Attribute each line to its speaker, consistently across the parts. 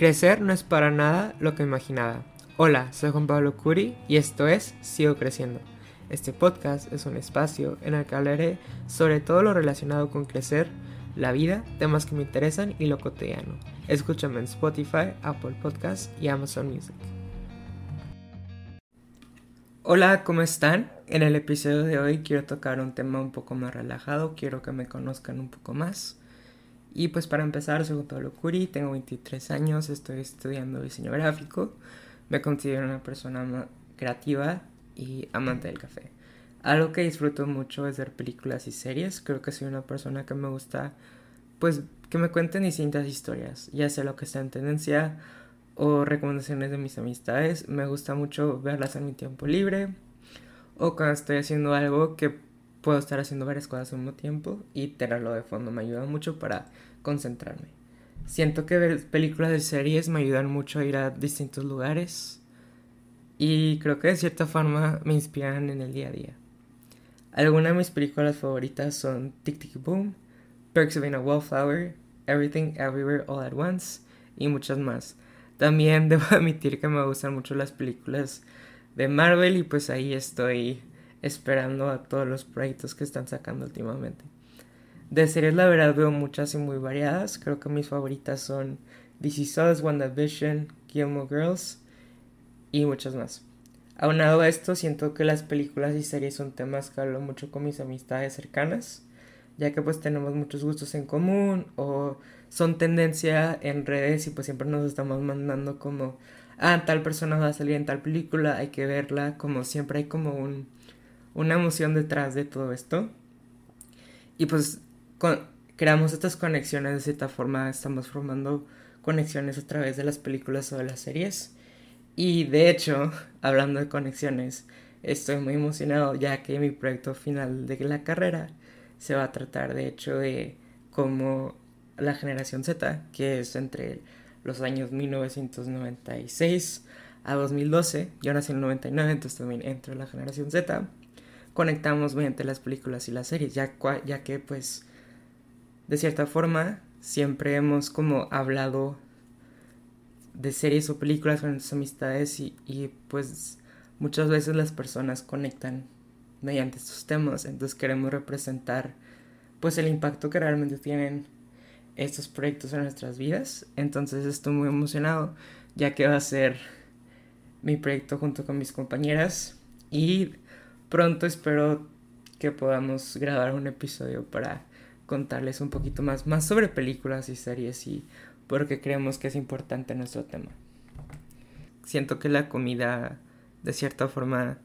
Speaker 1: Crecer no es para nada lo que imaginaba. Hola, soy Juan Pablo Curi y esto es Sigo Creciendo. Este podcast es un espacio en el que hablaré sobre todo lo relacionado con crecer, la vida, temas que me interesan y lo cotidiano. Escúchame en Spotify, Apple Podcasts y Amazon Music. Hola, ¿cómo están? En el episodio de hoy quiero tocar un tema un poco más relajado, quiero que me conozcan un poco más. Y pues para empezar, soy Pablo Curi, tengo 23 años, estoy estudiando diseño gráfico, me considero una persona creativa y amante del café. Algo que disfruto mucho es ver películas y series, creo que soy una persona que me gusta pues que me cuenten distintas historias, ya sea lo que está en tendencia o recomendaciones de mis amistades, me gusta mucho verlas en mi tiempo libre o cuando estoy haciendo algo que puedo estar haciendo varias cosas al mismo tiempo y tenerlo de fondo me ayuda mucho para concentrarme. Siento que ver películas y series me ayudan mucho a ir a distintos lugares y creo que de cierta forma me inspiran en el día a día. Algunas de mis películas favoritas son Tic Tic Boom, Perks of Being a Wallflower, Everything Everywhere All at Once y muchas más. También debo admitir que me gustan mucho las películas de Marvel y pues ahí estoy esperando a todos los proyectos que están sacando últimamente. De series la verdad veo muchas y muy variadas, creo que mis favoritas son DC Souls, WandaVision, Gilmore Girls y muchas más. Aunado a esto, siento que las películas y series son temas que hablo mucho con mis amistades cercanas, ya que pues tenemos muchos gustos en común o son tendencia en redes y pues siempre nos estamos mandando como, ah, tal persona va a salir en tal película, hay que verla, como siempre hay como un una emoción detrás de todo esto. Y pues creamos estas conexiones de cierta forma, estamos formando conexiones a través de las películas o de las series. Y de hecho, hablando de conexiones, estoy muy emocionado ya que mi proyecto final de la carrera se va a tratar de hecho de cómo la generación Z, que es entre los años 1996 a 2012, yo nací en el 99, entonces también entro en la generación Z, conectamos mediante las películas y las series, ya, ya que pues de cierta forma siempre hemos como hablado de series o películas con nuestras amistades y, y pues muchas veces las personas conectan mediante estos temas, entonces queremos representar pues el impacto que realmente tienen estos proyectos en nuestras vidas, entonces estoy muy emocionado ya que va a ser mi proyecto junto con mis compañeras y pronto espero que podamos grabar un episodio para contarles un poquito más, más sobre películas y series y porque creemos que es importante nuestro tema. Siento que la comida de cierta forma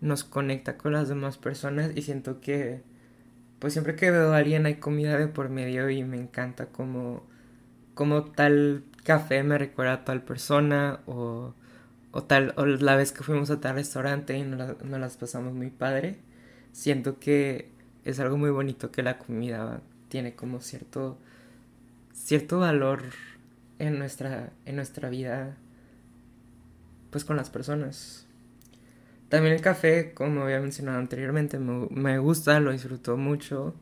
Speaker 1: nos conecta con las demás personas y siento que pues siempre que veo a alguien hay comida de por medio y me encanta como como tal café me recuerda a tal persona o o tal, o la vez que fuimos a tal restaurante y nos, las pasamos muy padre, siento que es algo muy bonito que la comida tiene como cierto, cierto valor en nuestra, en nuestra vida, pues con las personas. También el café, como había mencionado anteriormente, me, me gusta, lo disfruto mucho,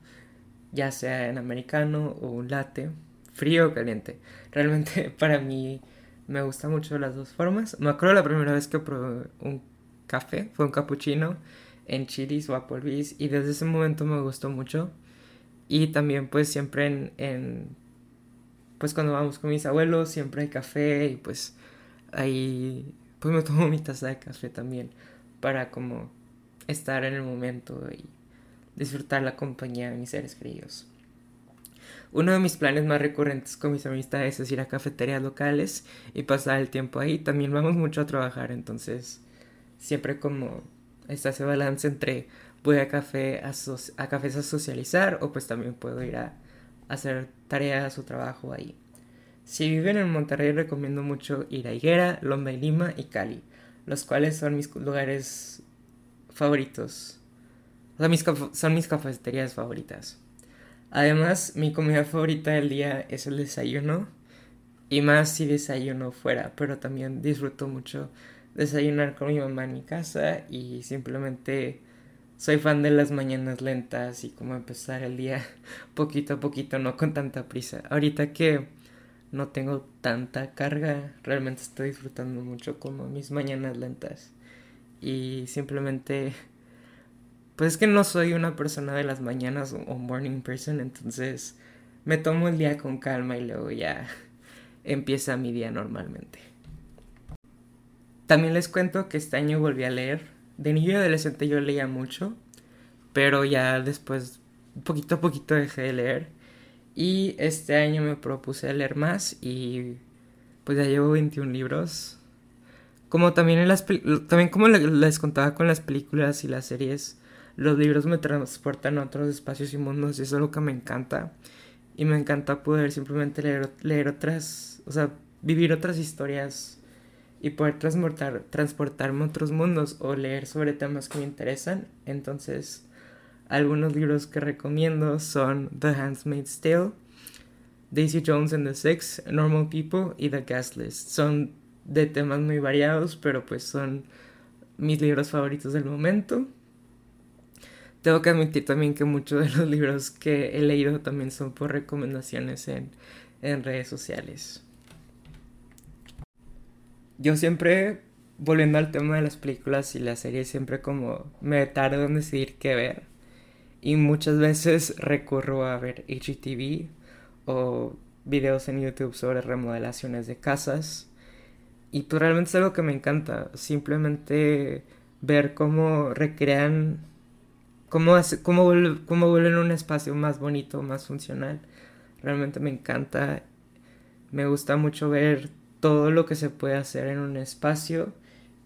Speaker 1: ya sea en americano o un latte, frío o caliente. Realmente para mí me gusta mucho las dos formas. Me acuerdo la primera vez que probé un café, fue un cappuccino en Chili's o Applebee's y desde ese momento me gustó mucho. Y también pues siempre en, en pues cuando vamos con mis abuelos siempre hay café y pues ahí pues me tomo mi taza de café también para como estar en el momento y disfrutar la compañía de mis seres queridos. Uno de mis planes más recurrentes con mis amistades es ir a cafeterías locales y pasar el tiempo ahí. También vamos mucho a trabajar, entonces siempre como está ese balance entre voy a café a, a cafés a socializar o pues también puedo ir a, hacer tareas o trabajo ahí. Si viven en Monterrey recomiendo mucho ir a Higuera, Lomba y Lima y Cali, los cuales son mis lugares favoritos. Mis son mis cafeterías favoritas. Además, mi comida favorita del día es el desayuno. Y más si desayuno fuera, pero también disfruto mucho desayunar con mi mamá en mi casa y simplemente soy fan de las mañanas lentas y como empezar el día poquito a poquito, no con tanta prisa. Ahorita que no tengo tanta carga, realmente estoy disfrutando mucho como mis mañanas lentas. Y simplemente, pues es que no soy una persona de las mañanas o morning person, entonces me tomo el día con calma y luego ya empieza mi día normalmente. También les cuento que este año volví a leer. De niño y adolescente yo leía mucho, pero ya después, poquito a poquito dejé de leer. Y este año me propuse leer más y pues ya llevo 21 libros. Como también en las también como les contaba con las películas y las series, los libros me transportan a otros espacios y mundos y eso es lo que me encanta. Y me encanta poder simplemente leer, leer otras, o sea, vivir otras historias y poder transportar, transportarme a otros mundos o leer sobre temas que me interesan. Entonces, algunos libros que recomiendo son The Handmaid's Tale, Daisy Jones and the Six, Normal People y The Guest List. Son de temas muy variados, pero pues son mis libros favoritos del momento. Tengo que admitir también que muchos de los libros que he leído también son por recomendaciones en, en redes sociales. Yo siempre, volviendo al tema de las películas y las series, siempre como me tardo en decidir qué ver y muchas veces recurro a ver HGTV o videos en YouTube sobre remodelaciones de casas. Y pues realmente es algo que me encanta. Simplemente ver cómo recrean, cómo, hace, cómo, vuelven un espacio más bonito, más funcional. Realmente me encanta. Me gusta mucho ver todo lo que se puede hacer en un espacio.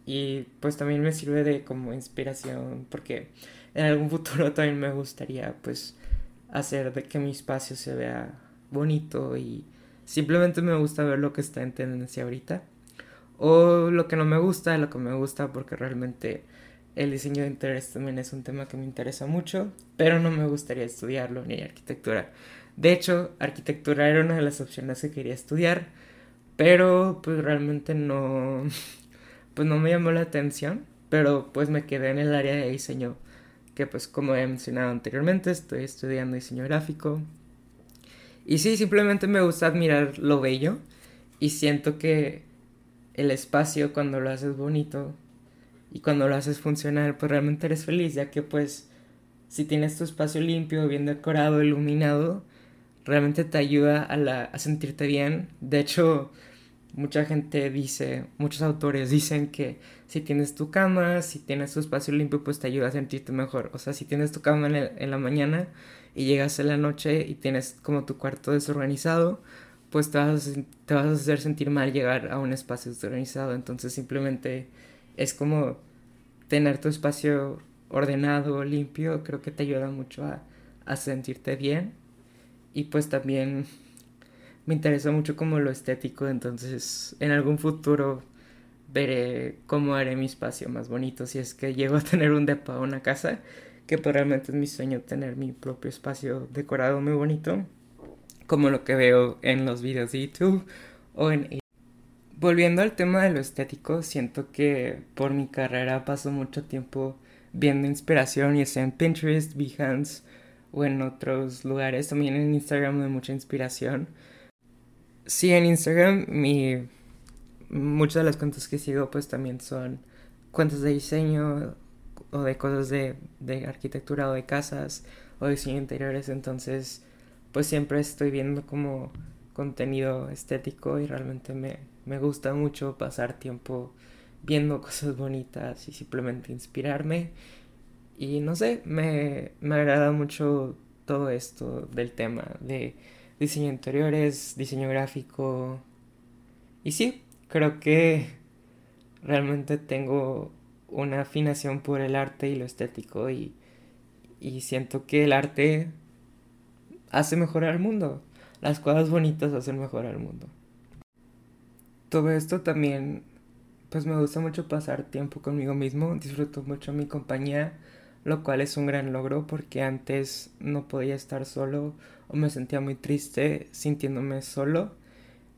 Speaker 1: Y pues también me sirve de como inspiración porque en algún futuro también me gustaría pues hacer de que mi espacio se vea bonito y simplemente me gusta ver lo que está en tendencia ahorita o lo que no me gusta, lo que me gusta porque realmente el diseño de interiores también es un tema que me interesa mucho, pero no me gustaría estudiarlo ni arquitectura. De hecho, arquitectura era una de las opciones que quería estudiar, pero pues realmente no pues no me llamó la atención, pero pues me quedé en el área de diseño que pues como he mencionado anteriormente, estoy estudiando diseño gráfico. Y sí, simplemente me gusta admirar lo bello y siento que el espacio cuando lo haces bonito y cuando lo haces funcional, pues realmente eres feliz, ya que pues si tienes tu espacio limpio, bien decorado, iluminado, realmente te ayuda a, sentirte bien. De hecho, mucha gente dice, muchos autores dicen que si tienes tu cama, si tienes tu espacio limpio, pues te ayuda a sentirte mejor. O sea, si tienes tu cama en, la mañana y llegas en la noche y tienes como tu cuarto desorganizado, pues te vas, te vas a hacer sentir mal llegar a un espacio desorganizado. Entonces simplemente es como tener tu espacio ordenado, limpio, creo que te ayuda mucho a, a sentirte bien. Y pues también me interesa mucho como lo estético, entonces en algún futuro veré cómo haré mi espacio más bonito si es que llego a tener un depa o una casa, que pues realmente es mi sueño tener mi propio espacio decorado muy bonito, como lo que veo en los videos de YouTube o en... Volviendo al tema de lo estético, siento que por mi carrera paso mucho tiempo viendo inspiración, y sea en Pinterest, Behance o en otros lugares, también en Instagram de mucha inspiración. Sí, en Instagram mi muchas de las cuentas que sigo pues también son cuentas de diseño o de cosas de, de arquitectura o de casas o de diseño interiores, entonces pues siempre estoy viendo como contenido estético y realmente me, me gusta mucho pasar tiempo viendo cosas bonitas y simplemente inspirarme y no sé, me, me agrada mucho todo esto del tema de diseño interiores, diseño gráfico. Y sí, creo que realmente tengo una afinación por el arte y lo estético y, y siento que el arte hace mejorar el mundo. Las cosas bonitas hacen mejorar el mundo. Todo esto también, pues me gusta mucho pasar tiempo conmigo mismo, disfruto mucho mi compañía, lo cual es un gran logro porque antes no podía estar solo o me sentía muy triste sintiéndome solo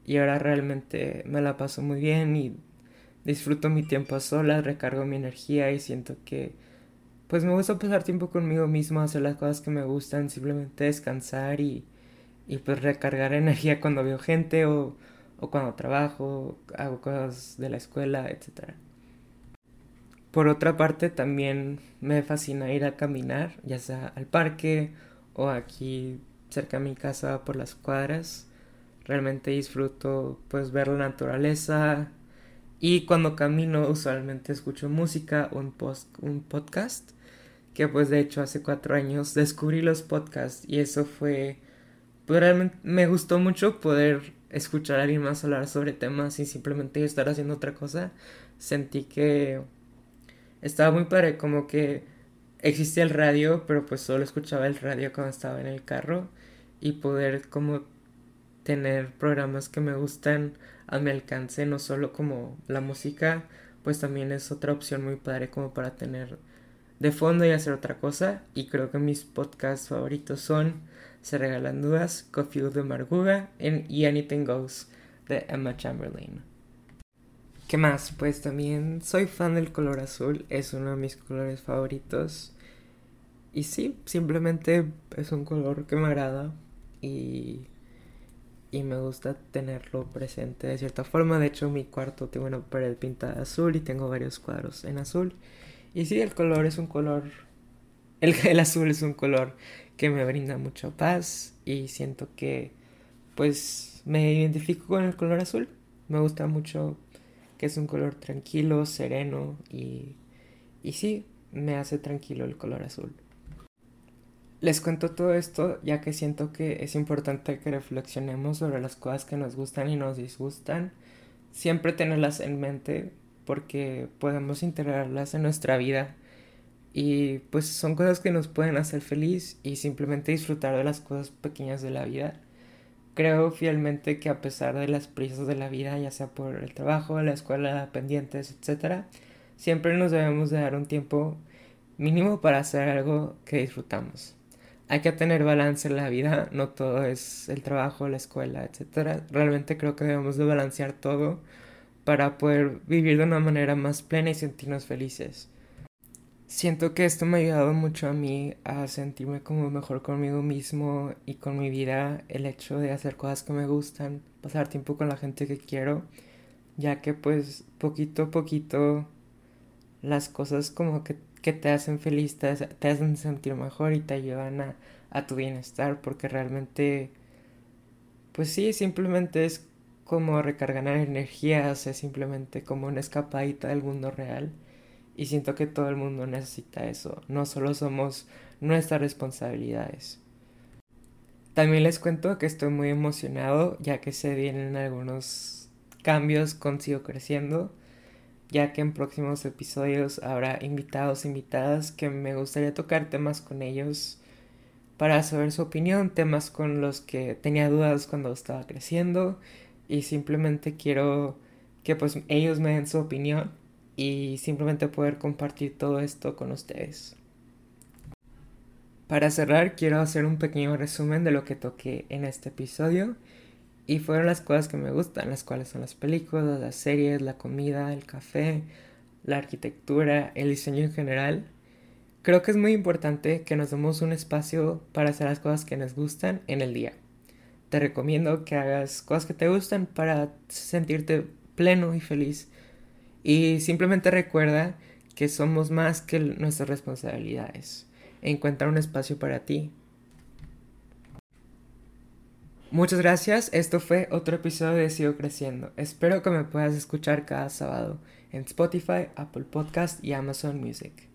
Speaker 1: y ahora realmente me la paso muy bien y disfruto mi tiempo a solas, recargo mi energía y siento que pues me gusta pasar tiempo conmigo mismo, hacer las cosas que me gustan, simplemente descansar y, y pues recargar energía cuando veo gente o, o cuando trabajo, hago cosas de la escuela, etc. Por otra parte, también me fascina ir a caminar, ya sea al parque o aquí cerca de mi casa por las cuadras. Realmente disfruto pues ver la naturaleza y cuando camino usualmente escucho música o un, post, un podcast que pues de hecho hace cuatro años descubrí los podcasts y eso fue pues realmente me gustó mucho poder escuchar a alguien más hablar sobre temas y simplemente estar haciendo otra cosa sentí que estaba muy padre como que existía el radio pero pues solo escuchaba el radio cuando estaba en el carro y poder como tener programas que me gustan a mi alcance no solo como la música pues también es otra opción muy padre como para tener de fondo y hacer otra cosa. Y creo que mis podcasts favoritos son Se Regalan Dudas, Coffee de Marguga y Anything Goes de Emma Chamberlain. ¿Qué más? Pues también soy fan del color azul, es uno de mis colores favoritos. Y sí, simplemente es un color que me agrada y, y me gusta tenerlo presente de cierta forma. De hecho, mi cuarto tengo una pared pintada azul y tengo varios cuadros en azul. Y sí, el color es un color, el, el azul es un color que me brinda mucha paz y siento que pues me identifico con el color azul. Me gusta mucho que es un color tranquilo, sereno y, y sí, me hace tranquilo el color azul. Les cuento todo esto ya que siento que es importante que reflexionemos sobre las cosas que nos gustan y nos disgustan. Siempre tenerlas en mente porque podemos integrarlas en nuestra vida y pues son cosas que nos pueden hacer feliz y simplemente disfrutar de las cosas pequeñas de la vida. Creo fielmente que a pesar de las prisas de la vida, ya sea por el trabajo, la escuela, pendientes, etc., siempre nos debemos de dar un tiempo mínimo para hacer algo que disfrutamos. Hay que tener balance en la vida, no todo es el trabajo, la escuela, etc. Realmente creo que debemos de balancear todo para poder vivir de una manera más plena y sentirnos felices. Siento que esto me ha ayudado mucho a mí a sentirme como mejor conmigo mismo y con mi vida, el hecho de hacer cosas que me gustan, pasar tiempo con la gente que quiero, ya que pues poquito a poquito las cosas como que, te hacen feliz, te, te, hacen sentir mejor y te ayudan a, a tu bienestar, porque realmente, pues sí, simplemente es como recargar energías, es simplemente como una escapadita del mundo real. Y siento que todo el mundo necesita eso, no solo somos nuestras responsabilidades. También les cuento que estoy muy emocionado ya que se vienen algunos cambios con Sigo Creciendo, ya que en próximos episodios habrá invitados, invitadas que me gustaría tocar temas con ellos para saber su opinión, temas con los que tenía dudas cuando estaba creciendo y simplemente quiero que pues ellos me den su opinión y simplemente poder compartir todo esto con ustedes. Para cerrar quiero hacer un pequeño resumen de lo que toqué en este episodio y fueron las cosas que me gustan, las cuales son las películas, las series, la comida, el café, la arquitectura, el diseño en general. Creo que es muy importante que nos demos un espacio para hacer las cosas que nos gustan en el día te recomiendo que hagas cosas que te gustan para sentirte pleno y feliz. Y simplemente recuerda que somos más que nuestras responsabilidades. Encuentra un espacio para ti. Muchas gracias, esto fue otro episodio de Sigo Creciendo. Espero que me puedas escuchar cada sábado en Spotify, Apple Podcast y Amazon Music.